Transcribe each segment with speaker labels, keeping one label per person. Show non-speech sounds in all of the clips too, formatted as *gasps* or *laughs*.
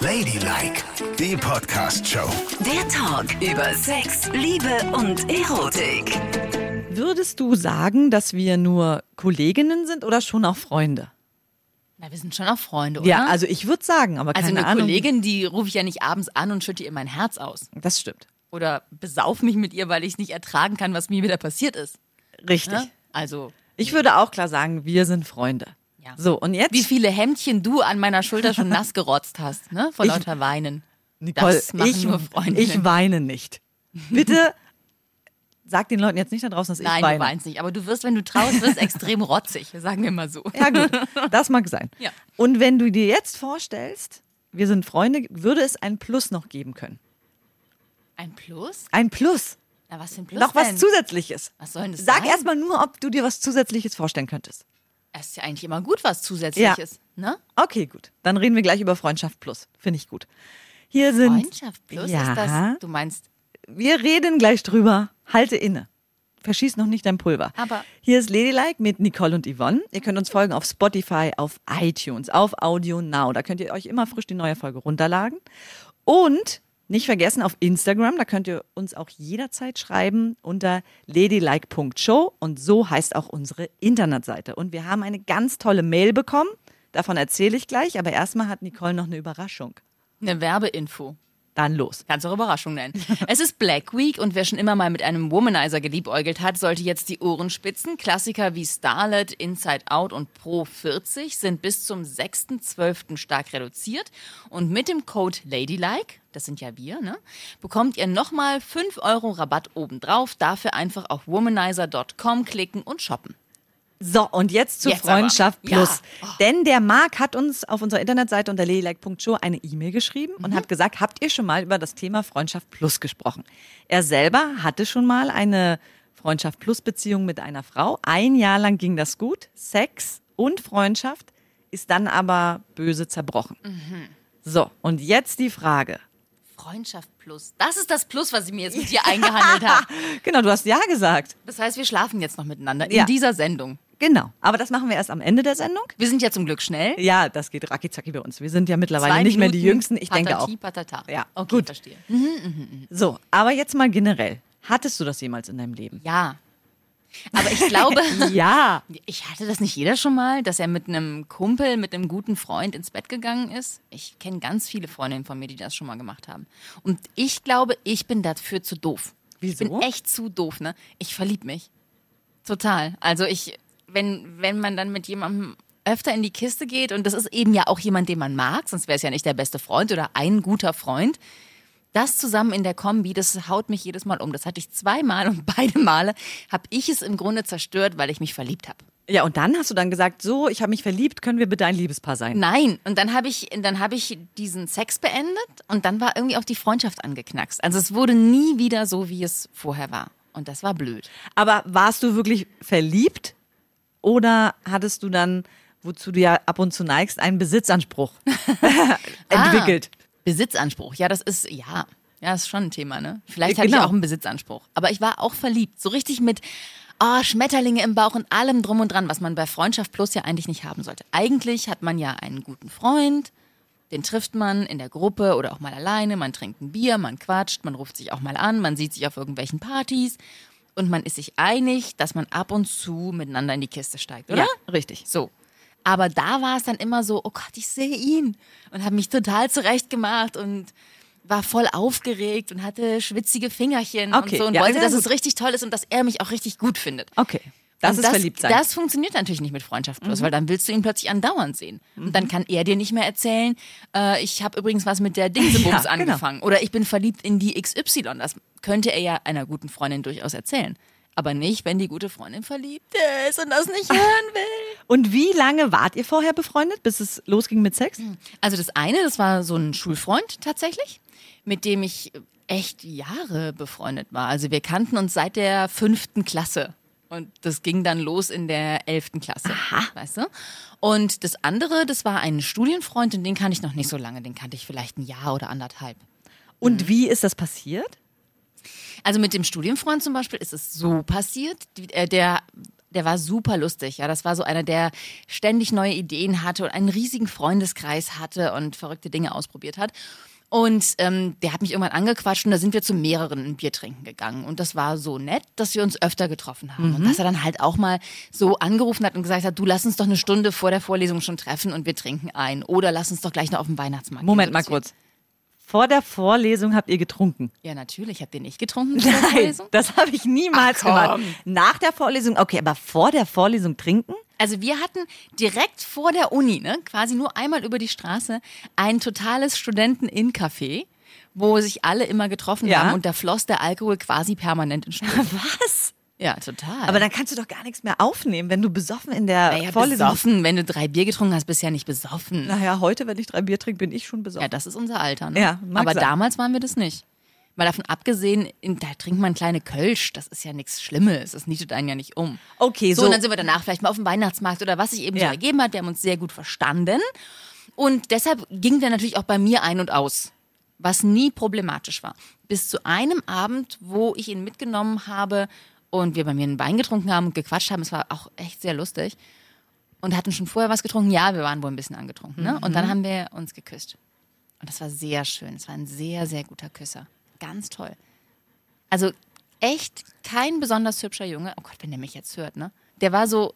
Speaker 1: Ladylike, die Podcast-Show.
Speaker 2: Der Talk über Sex, Liebe und Erotik.
Speaker 3: Würdest du sagen, dass wir nur Kolleginnen sind oder schon auch Freunde?
Speaker 4: Na, wir sind schon auch Freunde, oder?
Speaker 3: Ja, also ich würde sagen, aber
Speaker 4: Also
Speaker 3: keine
Speaker 4: eine
Speaker 3: Ahnung.
Speaker 4: Kollegin, die rufe ich ja nicht abends an und schütte ihr mein Herz aus.
Speaker 3: Das stimmt.
Speaker 4: Oder besauf mich mit ihr, weil ich es nicht ertragen kann, was mir wieder passiert ist.
Speaker 3: Richtig.
Speaker 4: Ne? Also,
Speaker 3: Ich würde auch klar sagen, wir sind Freunde.
Speaker 4: Ja.
Speaker 3: So, und jetzt?
Speaker 4: wie viele Hemdchen du an meiner Schulter schon nass gerotzt hast, ne? Vor
Speaker 3: Ich-
Speaker 4: lauter Weinen.
Speaker 3: Nicole, ich, ich weine nicht. Bitte sag den Leuten jetzt nicht da draußen, dass
Speaker 4: Nein,
Speaker 3: ich weine.
Speaker 4: du weinst nicht. Aber du wirst, wenn du traurig wirst, extrem rotzig, sagen wir mal so.
Speaker 3: Ja, gut, *laughs* das mag sein.
Speaker 4: Ja.
Speaker 3: Und wenn du dir jetzt vorstellst, wir sind Freunde, würde es ein Plus noch geben können.
Speaker 4: Ein Plus?
Speaker 3: Ein Plus.
Speaker 4: Na, was für ein Plus
Speaker 3: noch was
Speaker 4: denn?
Speaker 3: zusätzliches.
Speaker 4: Was soll denn das
Speaker 3: Sag
Speaker 4: sein?
Speaker 3: erstmal nur, ob du dir was Zusätzliches vorstellen könntest.
Speaker 4: Es ist ja eigentlich immer gut, was Zusätzliches, ne?
Speaker 3: Okay, gut. Dann reden wir gleich über Freundschaft Plus. Finde ich gut. Hier sind.
Speaker 4: Freundschaft plus
Speaker 3: ja,
Speaker 4: ist das, du meinst,
Speaker 3: Wir reden gleich drüber. Halte inne. Verschieß noch nicht dein Pulver.
Speaker 4: Aber-
Speaker 3: Hier ist Ladylike mit Nicole und Yvonne. Ihr könnt uns folgen auf Spotify, auf iTunes, auf Audio Now. Da könnt ihr euch immer frisch die neue Folge runterladen. Und nicht vergessen auf Instagram, da könnt ihr uns auch jederzeit schreiben unter ladylike.show und so heißt auch unsere Internetseite. Und wir haben eine ganz tolle Mail bekommen. Davon erzähle ich gleich, aber erstmal hat Nicole noch eine Überraschung.
Speaker 4: eine Werbeinfo.
Speaker 3: Dann los.
Speaker 4: Kannst auch Überraschung nennen. es ist Black Week und wer schon immer mal mit einem Womanizer geliebäugelt hat, sollte jetzt die Ohren spitzen. Klassiker wie Starlet, Inside Out und Pro 40 sind bis zum 6.12. stark reduziert. Und mit dem Code Ladylike, das sind ja wir, ne, bekommt ihr nochmal 5 Euro Rabatt obendrauf. Dafür einfach auf womanizer.com klicken und shoppen.
Speaker 3: So, und jetzt zu
Speaker 4: Jetzt aber.
Speaker 3: Freundschaft
Speaker 4: Ja.
Speaker 3: Plus. Denn der Marc hat uns auf unserer Internetseite unter ladylike.show eine E-Mail geschrieben
Speaker 4: Mhm.
Speaker 3: und hat gesagt, habt ihr schon mal über das Thema Freundschaft Plus gesprochen? Er selber hatte schon mal eine Freundschaft Plus Beziehung mit einer Frau. Ein Jahr lang ging das gut. Sex und Freundschaft ist dann aber böse zerbrochen.
Speaker 4: Mhm.
Speaker 3: So, und jetzt die Frage.
Speaker 4: Freundschaft Plus. Das ist das Plus, was ich mir jetzt mit dir eingehandelt habe. *laughs*
Speaker 3: Genau, du hast ja gesagt.
Speaker 4: Das heißt, wir schlafen jetzt noch miteinander in
Speaker 3: Ja.
Speaker 4: dieser Sendung.
Speaker 3: Genau. Aber das machen wir erst am Ende der Sendung.
Speaker 4: Wir sind ja zum Glück schnell.
Speaker 3: Ja, das geht racki bei uns. Wir sind ja mittlerweile
Speaker 4: Zwei
Speaker 3: nicht mehr die
Speaker 4: Minuten
Speaker 3: Jüngsten. Ich denke auch.
Speaker 4: Patati Patata.
Speaker 3: Ja,
Speaker 4: okay,
Speaker 3: gut.
Speaker 4: verstehe.
Speaker 3: So, aber jetzt mal generell. Hattest du das jemals in deinem Leben?
Speaker 4: Ja. Aber ich glaube, *laughs*
Speaker 3: Ja.
Speaker 4: ich hatte das nicht jeder schon mal, dass er mit einem Kumpel, mit einem guten Freund ins Bett gegangen ist. Ich kenne ganz viele Freundinnen von mir, die das schon mal gemacht haben. Und ich glaube, ich bin dafür zu doof. Ich
Speaker 3: Wieso?
Speaker 4: bin echt zu doof, ne? Ich verlieb mich. Total. Also ich, wenn, wenn man dann mit jemandem öfter in die Kiste geht und das ist eben ja auch jemand, den man mag, sonst wäre es ja nicht der beste Freund oder ein guter Freund. Das zusammen in der Kombi, das haut mich jedes Mal um. Das hatte ich zweimal und *laughs* beide Male habe ich es im Grunde zerstört, weil ich mich verliebt habe.
Speaker 3: Ja, und dann hast du dann gesagt, so, ich habe mich verliebt, können wir bitte ein Liebespaar sein?
Speaker 4: Nein, und dann habe ich, dann habe ich diesen Sex beendet und dann war irgendwie auch die Freundschaft angeknackst. Also es wurde nie wieder so, wie es vorher war. Und das war blöd.
Speaker 3: Aber warst du wirklich verliebt oder hattest du dann, wozu du ja ab und zu neigst, einen Besitzanspruch *laughs* entwickelt?
Speaker 4: Besitzanspruch, ja, das ist, ja, ja, ist schon ein Thema, ne? Vielleicht
Speaker 3: Ja,
Speaker 4: hatte
Speaker 3: genau.
Speaker 4: ich auch einen Besitzanspruch. Aber ich war auch verliebt. So richtig mit ah, Schmetterlinge im Bauch und allem drum und dran, was man bei Freundschaft Plus ja eigentlich nicht haben sollte. Eigentlich hat man ja einen guten Freund, den trifft man in der Gruppe oder auch mal alleine, man trinkt ein Bier, man quatscht, man ruft sich auch mal an, man sieht sich auf irgendwelchen Partys und man ist sich einig, dass man ab und zu miteinander in die Kiste steigt, oder?
Speaker 3: Ja, richtig.
Speaker 4: So. Aber da war es dann immer so, oh Gott, ich sehe ihn. Und habe mich total zurechtgemacht und war voll aufgeregt und hatte schwitzige Fingerchen
Speaker 3: Okay,
Speaker 4: und so und
Speaker 3: ja,
Speaker 4: wollte, dass es richtig toll ist und dass er mich auch richtig gut findet.
Speaker 3: Okay. Das
Speaker 4: und
Speaker 3: ist verliebt sein. Mhm.
Speaker 4: Das funktioniert natürlich nicht mit Freundschaft plus, weil dann willst du ihn plötzlich andauernd sehen. Und dann kann er dir nicht mehr erzählen, äh, ich habe übrigens was mit der Dingsebums *laughs*
Speaker 3: Ja, genau.
Speaker 4: angefangen. Oder ich bin verliebt in die XY. Das könnte er ja einer guten Freundin durchaus erzählen. Aber nicht, wenn die gute Freundin verliebt ist und das nicht hören *laughs* will.
Speaker 3: und wie lange wart ihr vorher befreundet, bis es losging mit Sex?
Speaker 4: Also das eine, das war so ein Schulfreund tatsächlich, mit dem ich echt Jahre befreundet war. Also wir kannten uns seit der fünften Klasse. Und das ging dann los in der elften Klasse, weißt du? Und das andere, das war ein Studienfreund und den kannte ich noch nicht so lange. Den kannte ich vielleicht ein Jahr oder anderthalb.
Speaker 3: Und wie ist das passiert?
Speaker 4: Also mit dem Studienfreund zum Beispiel ist es so passiert. Äh, der der war super lustig. Ja, das war so einer, der ständig neue Ideen hatte und einen riesigen Freundeskreis hatte und verrückte Dinge ausprobiert hat. Und ähm, der hat mich irgendwann angequatscht und da sind wir zu mehreren ein Bier trinken gegangen. Und das war so nett, dass wir uns öfter getroffen haben. Und dass er dann halt auch mal so angerufen hat und gesagt hat, du lass uns doch eine Stunde vor der Vorlesung schon treffen und wir trinken ein. Oder lass uns doch gleich noch auf den Weihnachtsmarkt.
Speaker 3: Moment
Speaker 4: gehen.
Speaker 3: mal kurz. Vor der Vorlesung habt ihr getrunken.
Speaker 4: Ja, natürlich. Habt ihr nicht getrunken vor der
Speaker 3: Nein,
Speaker 4: Vorlesung?
Speaker 3: das habe ich niemals
Speaker 4: Ach,
Speaker 3: gemacht. Nach der Vorlesung, okay, aber vor der Vorlesung trinken?
Speaker 4: Also wir hatten direkt vor der Uni, ne, quasi nur einmal über die Straße, ein totales Studenten-In-Café, wo sich alle immer getroffen
Speaker 3: Ja.
Speaker 4: haben und da floss der Alkohol quasi permanent in Strömen. *laughs*
Speaker 3: Was?
Speaker 4: Ja, total.
Speaker 3: Aber dann kannst du doch gar nichts mehr aufnehmen, wenn du besoffen in der
Speaker 4: naja,
Speaker 3: Vorlesung
Speaker 4: besoffen, wenn du drei Bier getrunken hast, bist du ja nicht besoffen.
Speaker 3: Naja, heute, wenn ich drei Bier trinke, bin ich schon besoffen.
Speaker 4: Ja, das ist unser Alter. Ne?
Speaker 3: Ja, mag
Speaker 4: Aber
Speaker 3: sein.
Speaker 4: damals waren wir das nicht. Mal davon abgesehen, in, da trinkt man kleine Kölsch, das ist ja nichts Schlimmes, das nietet einen ja nicht um.
Speaker 3: Okay,
Speaker 4: so.
Speaker 3: so-
Speaker 4: und dann sind wir danach vielleicht mal auf dem Weihnachtsmarkt oder was sich eben so
Speaker 3: Ja.
Speaker 4: ergeben hat. Wir haben uns sehr gut verstanden. Und deshalb ging der natürlich auch bei mir ein und aus, was nie problematisch war. Bis zu einem Abend, wo ich ihn mitgenommen habe und wir bei mir einen Wein getrunken haben und gequatscht haben. Es war auch echt sehr lustig. Und hatten schon vorher was getrunken. Ja, wir waren wohl ein bisschen angetrunken. Ne? Und dann haben wir uns geküsst. Und das war sehr schön. Es war ein sehr, sehr guter Küsser. Ganz toll. Also echt kein besonders hübscher Junge. Oh Gott, wenn der mich jetzt hört, ne? Der war so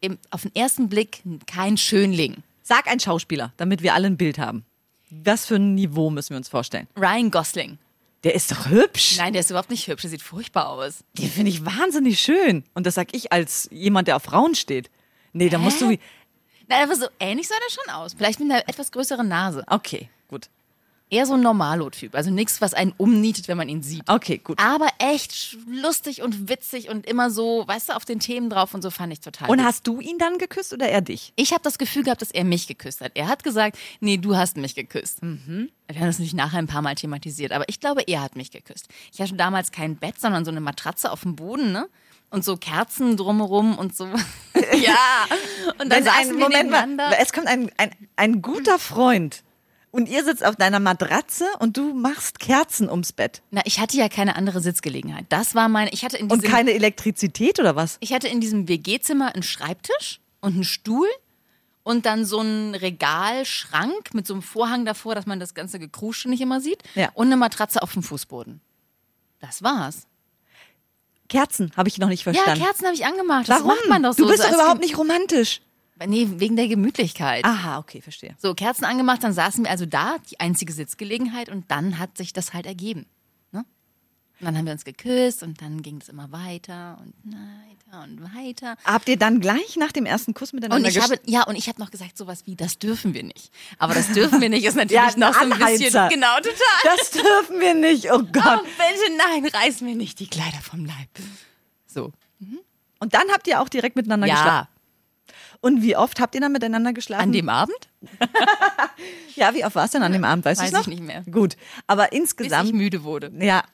Speaker 4: im, auf den ersten Blick kein Schönling.
Speaker 3: Sag ein Schauspieler, damit wir alle ein Bild haben. Was für ein Niveau müssen wir uns vorstellen?
Speaker 4: Ryan Gosling.
Speaker 3: Der ist doch hübsch.
Speaker 4: Nein, der ist überhaupt nicht hübsch. Der sieht furchtbar aus.
Speaker 3: Den finde ich wahnsinnig schön. Und das sag ich als jemand, der auf Frauen steht. Nee, da musst du.
Speaker 4: Nein, aber so ähnlich sah der schon aus. Vielleicht mit einer etwas größeren Nase.
Speaker 3: Okay, gut.
Speaker 4: Eher so ein Normalo-Typ. Also nichts, was einen umnietet, wenn man ihn sieht.
Speaker 3: Okay, gut.
Speaker 4: Aber echt lustig und witzig und immer so, weißt du, auf den Themen drauf und so fand ich total
Speaker 3: Und
Speaker 4: gut.
Speaker 3: hast du ihn dann geküsst oder er dich?
Speaker 4: Ich habe das Gefühl gehabt, dass er mich geküsst hat. Er hat gesagt, nee, du hast mich geküsst. Wir haben das natürlich nachher ein paar Mal thematisiert, aber ich glaube, er hat mich geküsst. Ich hatte damals kein Bett, sondern so eine Matratze auf dem Boden, ne? Und so Kerzen drumherum und so. *laughs* ja. Und dann
Speaker 3: Wenn
Speaker 4: saßen
Speaker 3: ein,
Speaker 4: wir
Speaker 3: Moment mal,
Speaker 4: nebeneinander.
Speaker 3: es kommt ein, ein, ein guter Freund und ihr sitzt auf deiner Matratze und du machst Kerzen ums Bett.
Speaker 4: Na, ich hatte ja keine andere Sitzgelegenheit. Das war meine. Ich hatte in
Speaker 3: Und
Speaker 4: diesem,
Speaker 3: keine Elektrizität oder was?
Speaker 4: ich hatte in diesem WG-Zimmer einen Schreibtisch und einen Stuhl und dann so einen Regalschrank mit so einem Vorhang davor, dass man das ganze Gekrusche nicht immer sieht.
Speaker 3: Ja.
Speaker 4: Und eine Matratze auf dem Fußboden. Das war's.
Speaker 3: Kerzen habe ich noch nicht
Speaker 4: Ja,
Speaker 3: verstanden.
Speaker 4: Kerzen habe ich angemacht. Das
Speaker 3: Warum?
Speaker 4: macht man doch so.
Speaker 3: du bist
Speaker 4: so
Speaker 3: doch
Speaker 4: als
Speaker 3: überhaupt
Speaker 4: Kind-
Speaker 3: nicht romantisch.
Speaker 4: Nee, wegen der Gemütlichkeit.
Speaker 3: Aha, okay, verstehe.
Speaker 4: So, Kerzen angemacht, dann saßen wir also da, die einzige Sitzgelegenheit, und dann hat sich das halt ergeben. Ne? Und dann haben wir uns geküsst und dann ging es immer weiter und weiter und weiter.
Speaker 3: Habt ihr dann gleich nach dem ersten Kuss miteinander
Speaker 4: Und ich habe, ja, und ich habe noch gesagt, sowas wie, das dürfen wir nicht. Aber das dürfen wir nicht, ist *laughs* natürlich
Speaker 3: Ja,
Speaker 4: noch so ein bisschen,
Speaker 3: Anheizer.
Speaker 4: genau, total.
Speaker 3: Das dürfen wir nicht, oh
Speaker 4: Oh,
Speaker 3: Gott.
Speaker 4: bitte, nein, reiß mir nicht die Kleider vom Leib. So.
Speaker 3: Und dann habt ihr auch direkt miteinander geschlafen. Und wie oft habt ihr dann miteinander geschlafen?
Speaker 4: an dem Abend? *laughs*
Speaker 3: ja, wie oft war es denn an dem Abend? Weißt
Speaker 4: Weiß ich
Speaker 3: noch?
Speaker 4: nicht mehr.
Speaker 3: Gut, aber
Speaker 4: Bis
Speaker 3: insgesamt
Speaker 4: ich müde wurde.
Speaker 3: Ja.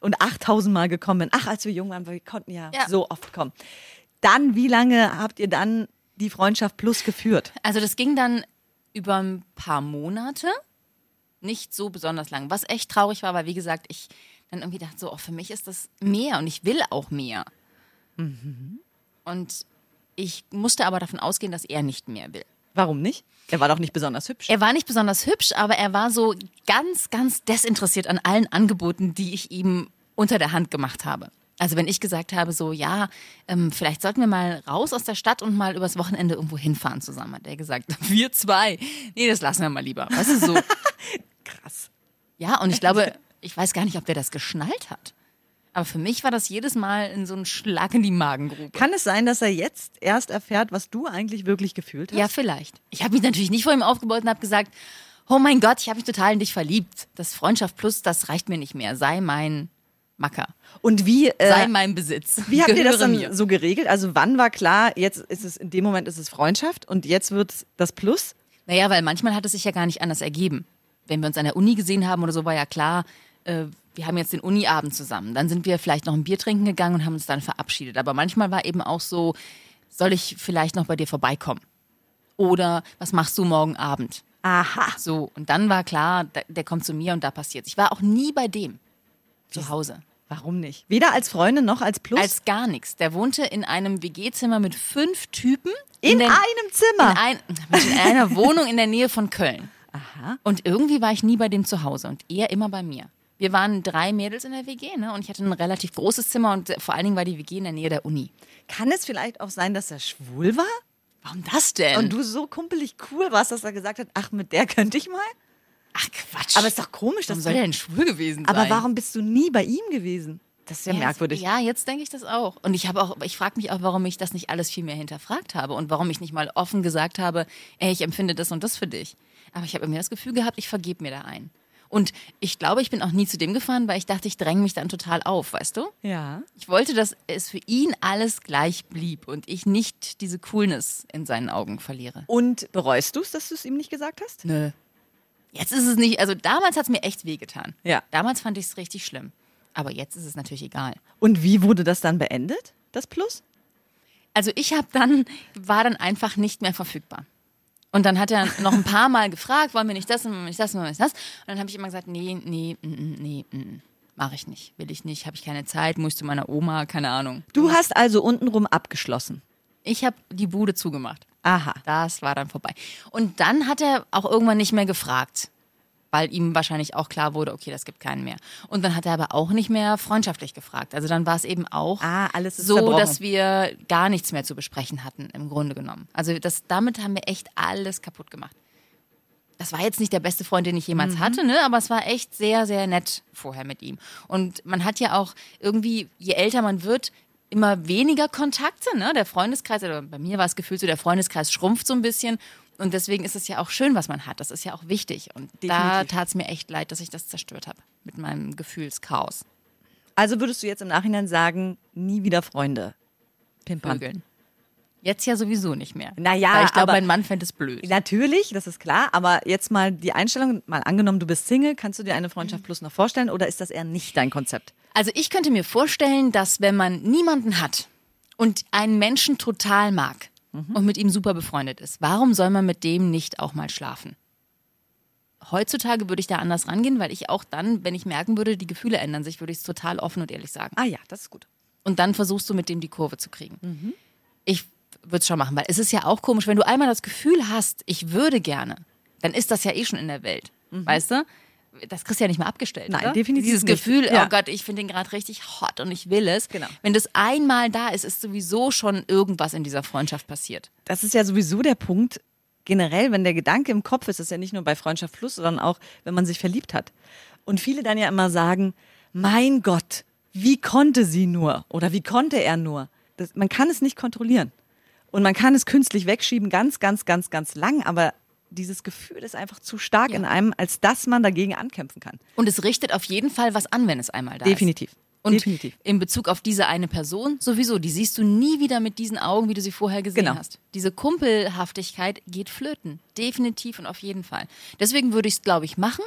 Speaker 3: Und 8000 Mal gekommen. Ach, als wir jung waren, wir konnten ja,
Speaker 4: Ja.
Speaker 3: so oft kommen. Dann, wie lange habt ihr dann die Freundschaft plus geführt?
Speaker 4: Also das ging dann über ein paar Monate, nicht so besonders lang, was echt traurig war, weil wie gesagt, ich dann irgendwie dachte so, oh, für mich ist das mehr und ich will auch mehr. Und ich musste aber davon ausgehen, dass er nicht mehr will.
Speaker 3: Warum nicht? Er war doch nicht besonders hübsch.
Speaker 4: Er war nicht besonders hübsch, aber er war so ganz, ganz desinteressiert an allen Angeboten, die ich ihm unter der Hand gemacht habe. Also wenn ich gesagt habe, so ja, ähm, vielleicht sollten wir mal raus aus der Stadt und mal übers Wochenende irgendwo hinfahren zusammen, hat er gesagt, *laughs* wir zwei. Nee, das lassen wir mal lieber. Weißt du, so. *laughs*
Speaker 3: Krass.
Speaker 4: Ja, und ich glaube, ich weiß gar nicht, ob der das geschnallt hat. Aber für mich war das jedes Mal in so einen Schlag in die Magengrube.
Speaker 3: Kann es sein, dass er jetzt erst erfährt, was du eigentlich wirklich gefühlt hast?
Speaker 4: Ja, vielleicht. Ich habe mich natürlich nicht vor ihm aufgebaut und habe gesagt, oh mein Gott, ich habe mich total in dich verliebt. Das Freundschaft plus, das reicht mir nicht mehr. Sei mein Macker.
Speaker 3: Und wie,
Speaker 4: Sei
Speaker 3: äh,
Speaker 4: mein Besitz.
Speaker 3: wie habt ihr das dann
Speaker 4: mir.
Speaker 3: so geregelt? Also wann war klar, jetzt ist es, in dem Moment ist es Freundschaft und jetzt wird das Plus?
Speaker 4: Naja, weil manchmal hat es sich ja gar nicht anders ergeben. Wenn wir uns an der Uni gesehen haben oder so, war ja klar, äh, wir haben jetzt den Uni-Abend zusammen. Dann sind wir vielleicht noch ein Bier trinken gegangen und haben uns dann verabschiedet. Aber manchmal war eben auch so, soll ich vielleicht noch bei dir vorbeikommen? Oder was machst du morgen Abend?
Speaker 3: Aha.
Speaker 4: So, und dann war klar, der kommt zu mir und da passiert's. Ich war auch nie bei dem zu Hause.
Speaker 3: Warum nicht? Weder als Freundin noch als Plus?
Speaker 4: Als gar nichts. Der wohnte in einem WG-Zimmer mit fünf Typen.
Speaker 3: in
Speaker 4: der-
Speaker 3: einem Zimmer.
Speaker 4: in, ein, in einer Wohnung in der Nähe von Köln.
Speaker 3: Aha.
Speaker 4: Und irgendwie war ich nie bei dem zu Hause und er immer bei mir. Wir waren drei Mädels in der WG, ne? Und ich hatte ein relativ großes Zimmer und vor allen Dingen war die WG in der Nähe der Uni.
Speaker 3: Kann es vielleicht auch sein, dass er schwul war?
Speaker 4: Warum das denn?
Speaker 3: Und du so kumpelig cool warst, dass er gesagt hat, ach, mit der könnte ich mal?
Speaker 4: Ach Quatsch.
Speaker 3: Aber ist doch komisch,
Speaker 4: Warum
Speaker 3: dass
Speaker 4: soll
Speaker 3: du...
Speaker 4: der denn schwul gewesen sein?
Speaker 3: Aber warum bist du nie bei ihm gewesen? Das ist ja,
Speaker 4: Ja,
Speaker 3: merkwürdig.
Speaker 4: Ja, jetzt denke ich das auch. Und ich habe auch, ich frage mich auch, warum ich das nicht alles viel mehr hinterfragt habe und warum ich nicht mal offen gesagt habe, ey, ich empfinde das und das für dich. Aber ich habe irgendwie das Gefühl gehabt, ich vergebe mir da ein. Und ich glaube, ich bin auch nie zu dem gefahren, weil ich dachte, ich dränge mich dann total auf, weißt du?
Speaker 3: Ja.
Speaker 4: Ich wollte, dass es für ihn alles gleich blieb und ich nicht diese Coolness in seinen Augen verliere.
Speaker 3: Und bereust du es, dass du es ihm nicht gesagt hast?
Speaker 4: Nö. Jetzt ist es nicht, also damals hat es mir echt wehgetan.
Speaker 3: Ja.
Speaker 4: Damals fand ich es richtig schlimm. Aber jetzt ist es natürlich egal.
Speaker 3: Und wie wurde das dann beendet, das Plus?
Speaker 4: Also ich habe dann, war dann einfach nicht mehr verfügbar. Und dann hat er noch ein paar Mal gefragt, wollen wir nicht das, wollen wir nicht das, wollen wir nicht das. Und dann habe ich immer gesagt, nee, nee, mm, mm, nee, mm, mache ich nicht, will ich nicht, habe ich keine Zeit, muss ich zu meiner Oma, keine Ahnung.
Speaker 3: Du hast also untenrum abgeschlossen.
Speaker 4: Ich habe die Bude zugemacht.
Speaker 3: Aha.
Speaker 4: Das war dann vorbei. Und dann hat er auch irgendwann nicht mehr gefragt, weil ihm wahrscheinlich auch klar wurde, okay, das gibt keinen mehr. Und dann hat er aber auch nicht mehr freundschaftlich gefragt. Also dann war es eben auch
Speaker 3: Ah,
Speaker 4: so,
Speaker 3: zerbrochen.
Speaker 4: dass wir gar nichts mehr zu besprechen hatten, im Grunde genommen. Also das, damit haben wir echt alles kaputt gemacht. Das war jetzt nicht der beste Freund, den ich jemals hatte, ne? aber es war echt sehr, sehr nett vorher mit ihm. Und man hat ja auch irgendwie, je älter man wird, immer weniger Kontakte. Ne? Der Freundeskreis, oder bei mir war es gefühlt so, der Freundeskreis schrumpft so ein bisschen. Und deswegen ist es ja auch schön, was man hat. Das ist ja auch wichtig. Und da
Speaker 3: Definitiv.
Speaker 4: tat es mir echt leid, dass ich das zerstört habe mit meinem Gefühlschaos.
Speaker 3: Also würdest du jetzt im Nachhinein sagen, nie wieder Freunde pimpern?
Speaker 4: Jetzt ja sowieso nicht mehr.
Speaker 3: Naja,
Speaker 4: Weil ich glaube, mein Mann fände es blöd.
Speaker 3: Natürlich, das ist klar, aber jetzt mal die Einstellung, mal angenommen, du bist Single, kannst du dir eine Freundschaft plus noch vorstellen oder ist das eher nicht dein Konzept?
Speaker 4: Also ich könnte mir vorstellen, dass wenn man niemanden hat und einen Menschen total mag und mit ihm super befreundet ist, warum soll man mit dem nicht auch mal schlafen? Heutzutage würde ich da anders rangehen, weil ich auch dann, wenn ich merken würde, die Gefühle ändern sich, würde ich es total offen und ehrlich sagen.
Speaker 3: Ah ja, das ist gut.
Speaker 4: Und dann versuchst du mit dem die Kurve zu kriegen. Ich würde es schon machen, weil es ist ja auch komisch, wenn du einmal das Gefühl hast, ich würde gerne, dann ist das ja eh schon in der Welt. Weißt du? Das kriegst du ja nicht mehr abgestellt.
Speaker 3: Nein,
Speaker 4: oder?
Speaker 3: definitiv
Speaker 4: Dieses
Speaker 3: nicht.
Speaker 4: Gefühl,
Speaker 3: Ja.
Speaker 4: oh Gott, ich finde den gerade richtig hot und ich will es.
Speaker 3: Genau.
Speaker 4: Wenn das einmal da ist, ist sowieso schon irgendwas in dieser Freundschaft passiert.
Speaker 3: Das ist ja sowieso der Punkt, generell, wenn der Gedanke im Kopf ist, ist ja nicht nur bei Freundschaft plus, sondern auch, wenn man sich verliebt hat. Und viele dann ja immer sagen, mein Gott, wie konnte sie nur oder wie konnte er nur? Das, man kann es nicht kontrollieren. Und man kann es künstlich wegschieben, ganz, ganz, ganz, ganz lang, aber dieses Gefühl ist einfach zu stark
Speaker 4: Ja.
Speaker 3: in einem, als dass man dagegen ankämpfen kann.
Speaker 4: Und es richtet auf jeden Fall was an, wenn es einmal da ist.
Speaker 3: Definitiv.
Speaker 4: Und
Speaker 3: Definitiv.
Speaker 4: in Bezug auf diese eine Person, sowieso, die siehst du nie wieder mit diesen Augen, wie du sie vorher gesehen
Speaker 3: Genau.
Speaker 4: hast. Diese Kumpelhaftigkeit geht flöten. Definitiv und auf jeden Fall. Deswegen würde ich es, glaube ich, machen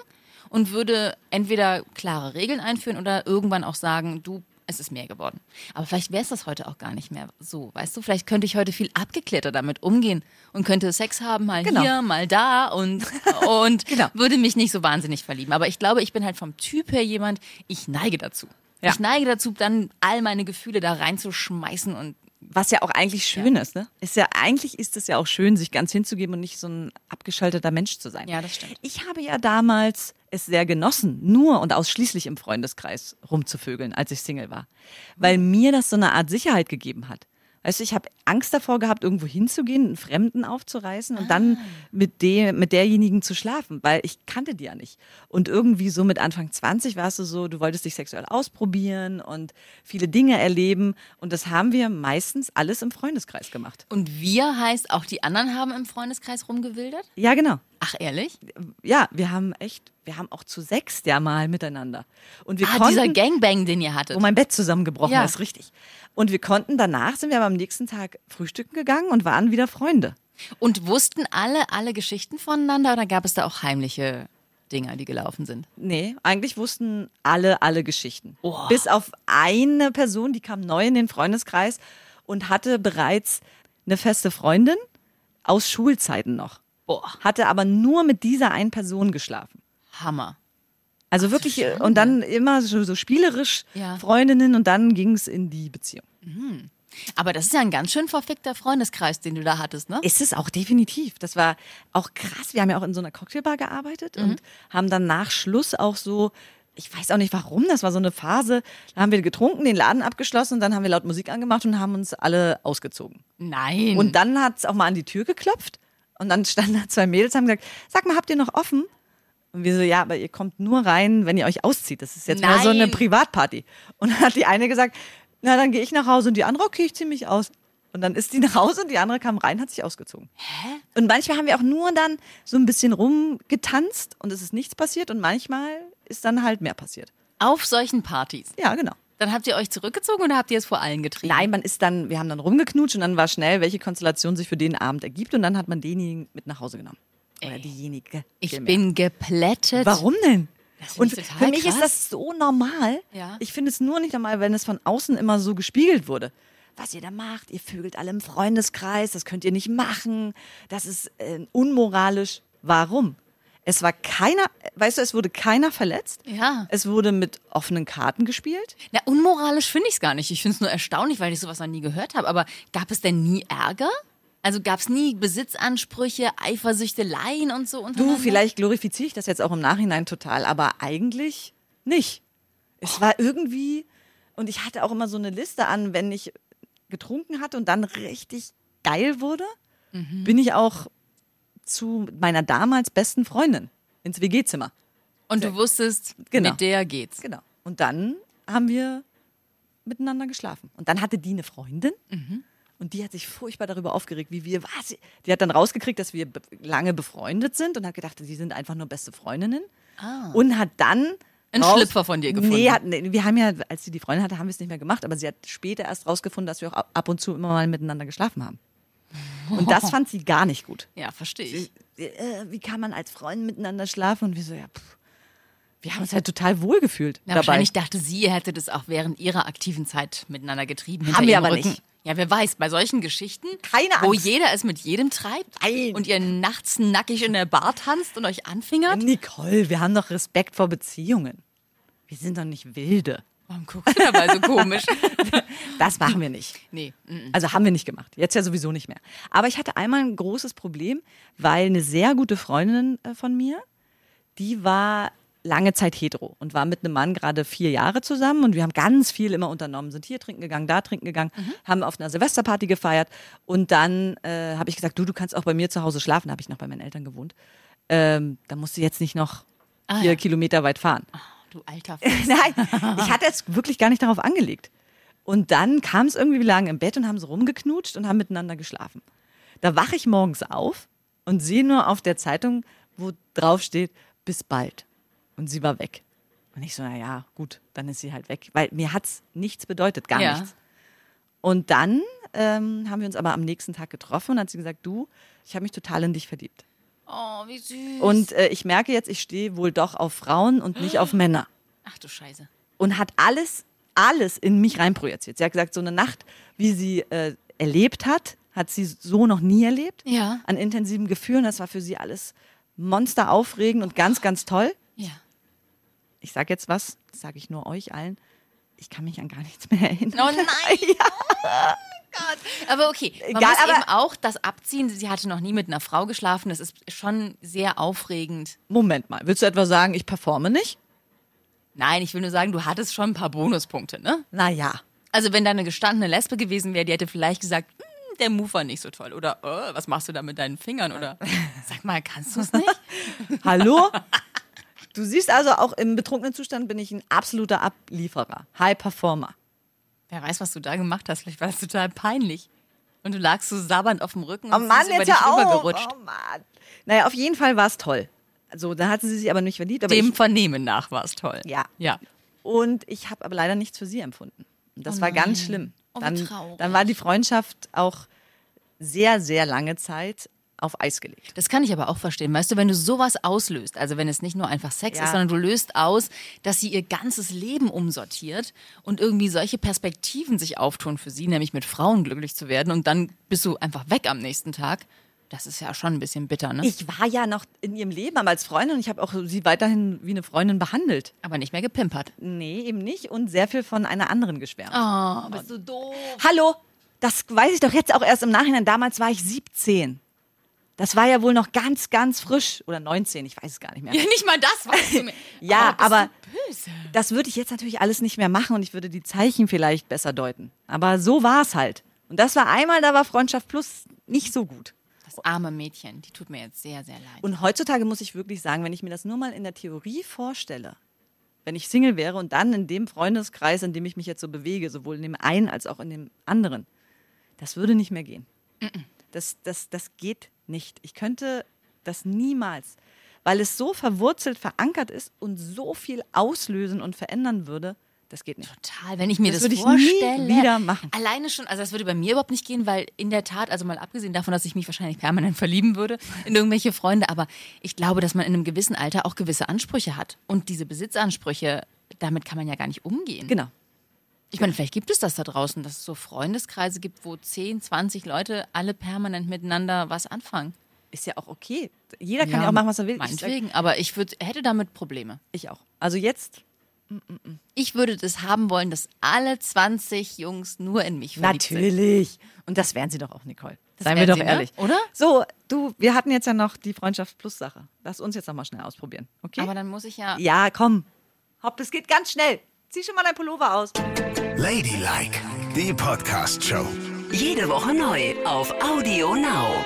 Speaker 4: und würde entweder klare Regeln einführen oder irgendwann auch sagen, du, es ist mehr geworden. Aber vielleicht wäre es das heute auch gar nicht mehr so, weißt du? Vielleicht könnte ich heute viel abgeklärter damit umgehen und könnte Sex haben, mal
Speaker 3: Genau.
Speaker 4: hier, mal da und, *laughs* und
Speaker 3: Genau.
Speaker 4: würde mich nicht so wahnsinnig verlieben. Aber ich glaube, ich bin halt vom Typ her jemand, ich neige dazu.
Speaker 3: Ja.
Speaker 4: Ich neige dazu, dann all meine Gefühle da reinzuschmeißen und
Speaker 3: Was ja auch eigentlich schön ist, ne? Ist ja, eigentlich ist es ja auch schön, sich ganz hinzugeben und nicht so ein abgeschalteter Mensch zu sein.
Speaker 4: Ja, das stimmt.
Speaker 3: Ich habe ja damals es sehr genossen, nur und ausschließlich im Freundeskreis rumzuvögeln, als ich Single war. Weil mir das so eine Art Sicherheit gegeben hat. Weißt du, ich habe Angst davor gehabt, irgendwo hinzugehen, einen Fremden aufzureißen und dann mit, dem, mit derjenigen zu schlafen, weil ich kannte die ja nicht. Und irgendwie so mit Anfang 20 warst du so, du wolltest dich sexuell ausprobieren und viele Dinge erleben. Und das haben wir meistens alles im Freundeskreis gemacht.
Speaker 4: Und wir heißt, auch die anderen haben im Freundeskreis rumgewildert?
Speaker 3: Ja, genau.
Speaker 4: Ach, ehrlich?
Speaker 3: Ja, wir haben echt, wir haben auch zu sechs ja mal miteinander. Und wir
Speaker 4: Ah,
Speaker 3: konnten,
Speaker 4: dieser Gangbang, den ihr hattet.
Speaker 3: wo mein Bett zusammengebrochen
Speaker 4: Ja.
Speaker 3: ist, richtig. Und wir konnten danach, sind wir aber am nächsten Tag frühstücken gegangen und waren wieder Freunde.
Speaker 4: Und wussten alle alle Geschichten voneinander oder gab es da auch heimliche Dinger, die gelaufen sind?
Speaker 3: Nee, eigentlich wussten alle, alle Geschichten.
Speaker 4: Oh.
Speaker 3: Bis auf eine Person, die kam neu in den Freundeskreis und hatte bereits eine feste Freundin aus Schulzeiten noch.
Speaker 4: Boah,
Speaker 3: Hatte aber nur mit dieser einen Person geschlafen.
Speaker 4: Hammer.
Speaker 3: Also wirklich, äh, und dann immer so, so spielerisch
Speaker 4: Ja.
Speaker 3: Freundinnen und dann ging es in die Beziehung.
Speaker 4: Aber das ist ja ein ganz schön verfickter Freundeskreis, den du da hattest, ne?
Speaker 3: Ist es auch definitiv. Das war auch krass. Wir haben ja auch in so einer Cocktailbar gearbeitet
Speaker 4: Mhm.
Speaker 3: und haben dann nach Schluss auch so, ich weiß auch nicht warum, das war so eine Phase, da haben wir getrunken, den Laden abgeschlossen und dann haben wir laut Musik angemacht und haben uns alle ausgezogen.
Speaker 4: Nein.
Speaker 3: Und dann hat es auch mal an die Tür geklopft und dann standen da zwei Mädels haben gesagt, sag mal, habt ihr noch offen? Und wir so, ja, aber ihr kommt nur rein, wenn ihr euch auszieht. Das ist jetzt mal so eine
Speaker 4: Nein.
Speaker 3: Privatparty. Und dann hat die eine gesagt, na, dann gehe ich nach Hause und die andere, okay, ich ziehe mich aus. Und dann ist die nach Hause und die andere kam rein, hat sich ausgezogen. Hä? Und manchmal haben wir auch nur dann so ein bisschen rumgetanzt und es ist nichts passiert und manchmal ist dann halt mehr passiert.
Speaker 4: Auf solchen Partys.
Speaker 3: Ja, genau.
Speaker 4: Dann habt ihr euch zurückgezogen oder habt ihr es vor allen getrieben?
Speaker 3: Nein, man ist dann, wir haben dann rumgeknutscht und dann war schnell, welche Konstellation sich für den Abend ergibt und dann hat man denjenigen mit nach Hause genommen. Oder diejenige.
Speaker 4: Ich
Speaker 3: vielmehr.
Speaker 4: bin geplättet.
Speaker 3: Warum denn? Und für mich
Speaker 4: krass.
Speaker 3: ist das so normal.
Speaker 4: Ja.
Speaker 3: Ich finde es nur nicht normal, wenn es von außen immer so gespiegelt wurde. Was ihr da macht, ihr vögelt alle im Freundeskreis, das könnt ihr nicht machen, das ist äh, unmoralisch. Warum? Es war keiner, weißt du, es wurde keiner verletzt.
Speaker 4: Ja.
Speaker 3: Es wurde mit offenen Karten gespielt.
Speaker 4: Na, unmoralisch finde ich es gar nicht. Ich finde es nur erstaunlich, weil ich sowas noch nie gehört habe. Aber gab es denn nie Ärger? Also gab es nie Besitzansprüche, Eifersüchteleien und so
Speaker 3: Du, vielleicht glorifiziere ich das jetzt auch im Nachhinein total, aber eigentlich nicht. Es war irgendwie, und ich hatte auch immer so eine Liste an, wenn ich getrunken hatte und dann richtig geil wurde, bin ich auch zu meiner damals besten Freundin ins WG-Zimmer.
Speaker 4: Und du wusstest,
Speaker 3: Genau.
Speaker 4: mit der geht's.
Speaker 3: Genau. Und dann haben wir miteinander geschlafen. Und dann hatte die eine Freundin. Und die hat sich furchtbar darüber aufgeregt, wie wir, was? Die hat dann rausgekriegt, dass wir lange befreundet sind und hat gedacht, sie sind einfach nur beste Freundinnen. Und hat dann.
Speaker 4: Einen
Speaker 3: raus-
Speaker 4: Schlüpfer von dir gefunden.
Speaker 3: Nee, hat, nee, wir haben ja, als sie die Freundin hatte, haben wir es nicht mehr gemacht, aber sie hat später erst rausgefunden, dass wir auch ab und zu immer mal miteinander geschlafen haben. Und das fand sie gar nicht gut.
Speaker 4: Ja, verstehe ich.
Speaker 3: Äh, wie kann man als Freund miteinander schlafen? Und wir so, ja, pff. wir haben uns halt total wohl gefühlt
Speaker 4: Na,
Speaker 3: dabei.
Speaker 4: wahrscheinlich dachte sie, ihr hättet es auch während ihrer aktiven Zeit miteinander getrieben.
Speaker 3: Haben wir aber
Speaker 4: Rücken.
Speaker 3: nicht.
Speaker 4: Ja, wer weiß, bei solchen Geschichten,
Speaker 3: Keine
Speaker 4: wo jeder es mit jedem treibt
Speaker 3: Nein.
Speaker 4: und ihr nachts nackig in der Bar tanzt und euch anfingert.
Speaker 3: Nicole, wir haben doch Respekt vor Beziehungen. Wir sind doch nicht wilde.
Speaker 4: Warum guckst du dabei so komisch? *laughs*
Speaker 3: Das machen wir nicht.
Speaker 4: Nee, mm,
Speaker 3: Also haben wir nicht gemacht. Jetzt ja sowieso nicht mehr. Aber ich hatte einmal ein großes Problem, weil eine sehr gute Freundin äh, von mir, die war lange Zeit hetero und war mit einem Mann gerade vier Jahre zusammen und wir haben ganz viel immer unternommen, sind hier trinken gegangen, da trinken gegangen, haben auf einer Silvesterparty gefeiert und dann äh, habe ich gesagt, du, du kannst auch bei mir zu Hause schlafen, da habe ich noch bei meinen Eltern gewohnt. Ähm, da musst du jetzt nicht noch
Speaker 4: Ah,
Speaker 3: vier
Speaker 4: ja.
Speaker 3: Kilometer weit fahren.
Speaker 4: Du alter *laughs*
Speaker 3: Nein, ich hatte jetzt wirklich gar nicht darauf angelegt. Und dann kam es irgendwie, wir lagen im Bett und haben so rumgeknutscht und haben miteinander geschlafen. Da wache ich morgens auf und sehe nur auf der Zeitung, wo drauf steht, bis bald. Und sie war weg. Und ich so, na ja, gut, dann ist sie halt weg. Weil mir hat's nichts bedeutet, gar
Speaker 4: Ja.
Speaker 3: nichts. Und dann ähm, haben wir uns aber am nächsten Tag getroffen und hat sie gesagt, du, ich habe mich total in dich verliebt.
Speaker 4: Oh, wie süß.
Speaker 3: Und äh, ich merke jetzt, ich stehe wohl doch auf Frauen und nicht auf *gasps* Männer
Speaker 4: Ach du Scheiße.
Speaker 3: und hat alles, alles in mich reinprojiziert. Sie hat gesagt, so eine Nacht, wie sie äh, erlebt hat, hat sie so noch nie erlebt.
Speaker 4: Ja.
Speaker 3: An intensiven Gefühlen. Das war für sie alles monsteraufregend und ganz, ganz toll.
Speaker 4: Ja.
Speaker 3: Ich sage jetzt was, das sage ich nur euch allen. Ich kann mich an gar nichts mehr erinnern.
Speaker 4: Oh nein. *laughs*
Speaker 3: ja.
Speaker 4: Gott. Aber okay, man
Speaker 3: Egal,
Speaker 4: muss
Speaker 3: aber-
Speaker 4: eben auch das abziehen. Sie hatte noch nie mit einer Frau geschlafen. Das ist schon sehr aufregend.
Speaker 3: Moment mal, willst du etwa sagen, ich performe nicht?
Speaker 4: Nein, ich will nur sagen, du hattest schon ein paar Bonuspunkte, ne?
Speaker 3: Naja.
Speaker 4: Also wenn da eine gestandene Lesbe gewesen wäre, die hätte vielleicht gesagt, "Hm, der Move war nicht so toll. Oder "Oh, was machst du da mit deinen Fingern? Oder *laughs* sag mal, kannst du es nicht? *laughs*
Speaker 3: Hallo? Du siehst also, auch im betrunkenen Zustand bin ich ein absoluter Ablieferer. High Performer.
Speaker 4: Wer weiß, was du da gemacht hast. Vielleicht war das total peinlich. Und du lagst so sabbernd auf dem Rücken und
Speaker 3: Oh Mann,
Speaker 4: bist über dich rübergerutscht.
Speaker 3: Oh Mann. Naja, auf jeden Fall war es toll. Also, da hatte sie sich aber nicht verliebt. Aber
Speaker 4: Dem
Speaker 3: ich,
Speaker 4: Vernehmen nach war es toll.
Speaker 3: Ja.
Speaker 4: Ja.
Speaker 3: und ich habe aber leider nichts für sie empfunden. Und das war ganz schlimm.
Speaker 4: Oh,
Speaker 3: dann,
Speaker 4: traurig.
Speaker 3: dann war die Freundschaft auch sehr, sehr lange Zeit auf Eis gelegt.
Speaker 4: Das kann ich aber auch verstehen. Weißt du, wenn du sowas auslöst, also wenn es nicht nur einfach Sex
Speaker 3: Ja.
Speaker 4: ist, sondern du löst aus, dass sie ihr ganzes Leben umsortiert und irgendwie solche Perspektiven sich auftun für sie, nämlich mit Frauen glücklich zu werden und dann bist du einfach weg am nächsten Tag. Das ist ja schon ein bisschen bitter, ne?
Speaker 3: Ich war ja noch in ihrem Leben als Freundin und ich habe auch sie weiterhin wie eine Freundin behandelt.
Speaker 4: Aber nicht mehr gepimpert.
Speaker 3: Nee, eben nicht und sehr viel von einer anderen geschwärmt.
Speaker 4: Oh, bist du doof.
Speaker 3: Hallo, das weiß ich doch jetzt auch erst im Nachhinein. Damals war ich 17. Das war ja wohl noch ganz, ganz frisch. Oder 19, ich weiß es gar nicht mehr.
Speaker 4: Ja, nicht mal das weißt du mir. *laughs*
Speaker 3: Ja,
Speaker 4: bist
Speaker 3: aber
Speaker 4: böse.
Speaker 3: das würde ich jetzt natürlich alles nicht mehr machen und ich würde die Zeichen vielleicht besser deuten. Aber so war es halt. Und das war einmal, da war Freundschaft Plus nicht so gut.
Speaker 4: Das arme Mädchen, die tut mir jetzt sehr, sehr leid.
Speaker 3: Und heutzutage muss ich wirklich sagen, wenn ich mir das nur mal in der Theorie vorstelle, wenn ich Single wäre und dann in dem Freundeskreis, in dem ich mich jetzt so bewege, sowohl in dem einen als auch in dem anderen, das würde nicht mehr gehen. Das, das, das geht nicht. Ich könnte das niemals, weil es so verwurzelt, verankert ist und so viel auslösen und verändern würde. Das geht nicht.
Speaker 4: Total, wenn ich mir
Speaker 3: Das
Speaker 4: das,
Speaker 3: würde ich nie
Speaker 4: vorstelle.
Speaker 3: wieder machen.
Speaker 4: Alleine schon, also das würde bei mir überhaupt nicht gehen, weil in der Tat, also mal abgesehen davon, dass ich mich wahrscheinlich permanent verlieben würde in irgendwelche Freunde, aber ich glaube, dass man in einem gewissen Alter auch gewisse Ansprüche hat. Und diese Besitzansprüche, damit kann man ja gar nicht umgehen.
Speaker 3: Genau.
Speaker 4: Ich meine, vielleicht gibt es das da draußen, dass es so Freundeskreise gibt, wo 10, 20 Leute alle permanent miteinander was anfangen.
Speaker 3: Ist ja auch okay. Jeder kann ja, auch machen, was er will. Ich,
Speaker 4: Meinetwegen, aber ich würd, hätte damit Probleme.
Speaker 3: ich auch. Also jetzt
Speaker 4: Ich würde das haben wollen, dass alle 20 Jungs nur in mich verliebt sind.
Speaker 3: Natürlich. Und das wären sie doch auch, Nicole.
Speaker 4: Das
Speaker 3: Seien wir doch
Speaker 4: sie, ne?
Speaker 3: ehrlich.
Speaker 4: Oder?
Speaker 3: So, du, wir hatten jetzt ja noch die Freundschaft Plus Sache. Lass uns jetzt noch mal schnell ausprobieren. Okay?
Speaker 4: Aber dann muss ich ja.
Speaker 3: ja, komm. Hopp, es geht ganz schnell. Zieh schon mal dein Pullover aus.
Speaker 1: Ladylike, die Podcast-Show.
Speaker 2: Jede Woche neu auf Audio Now.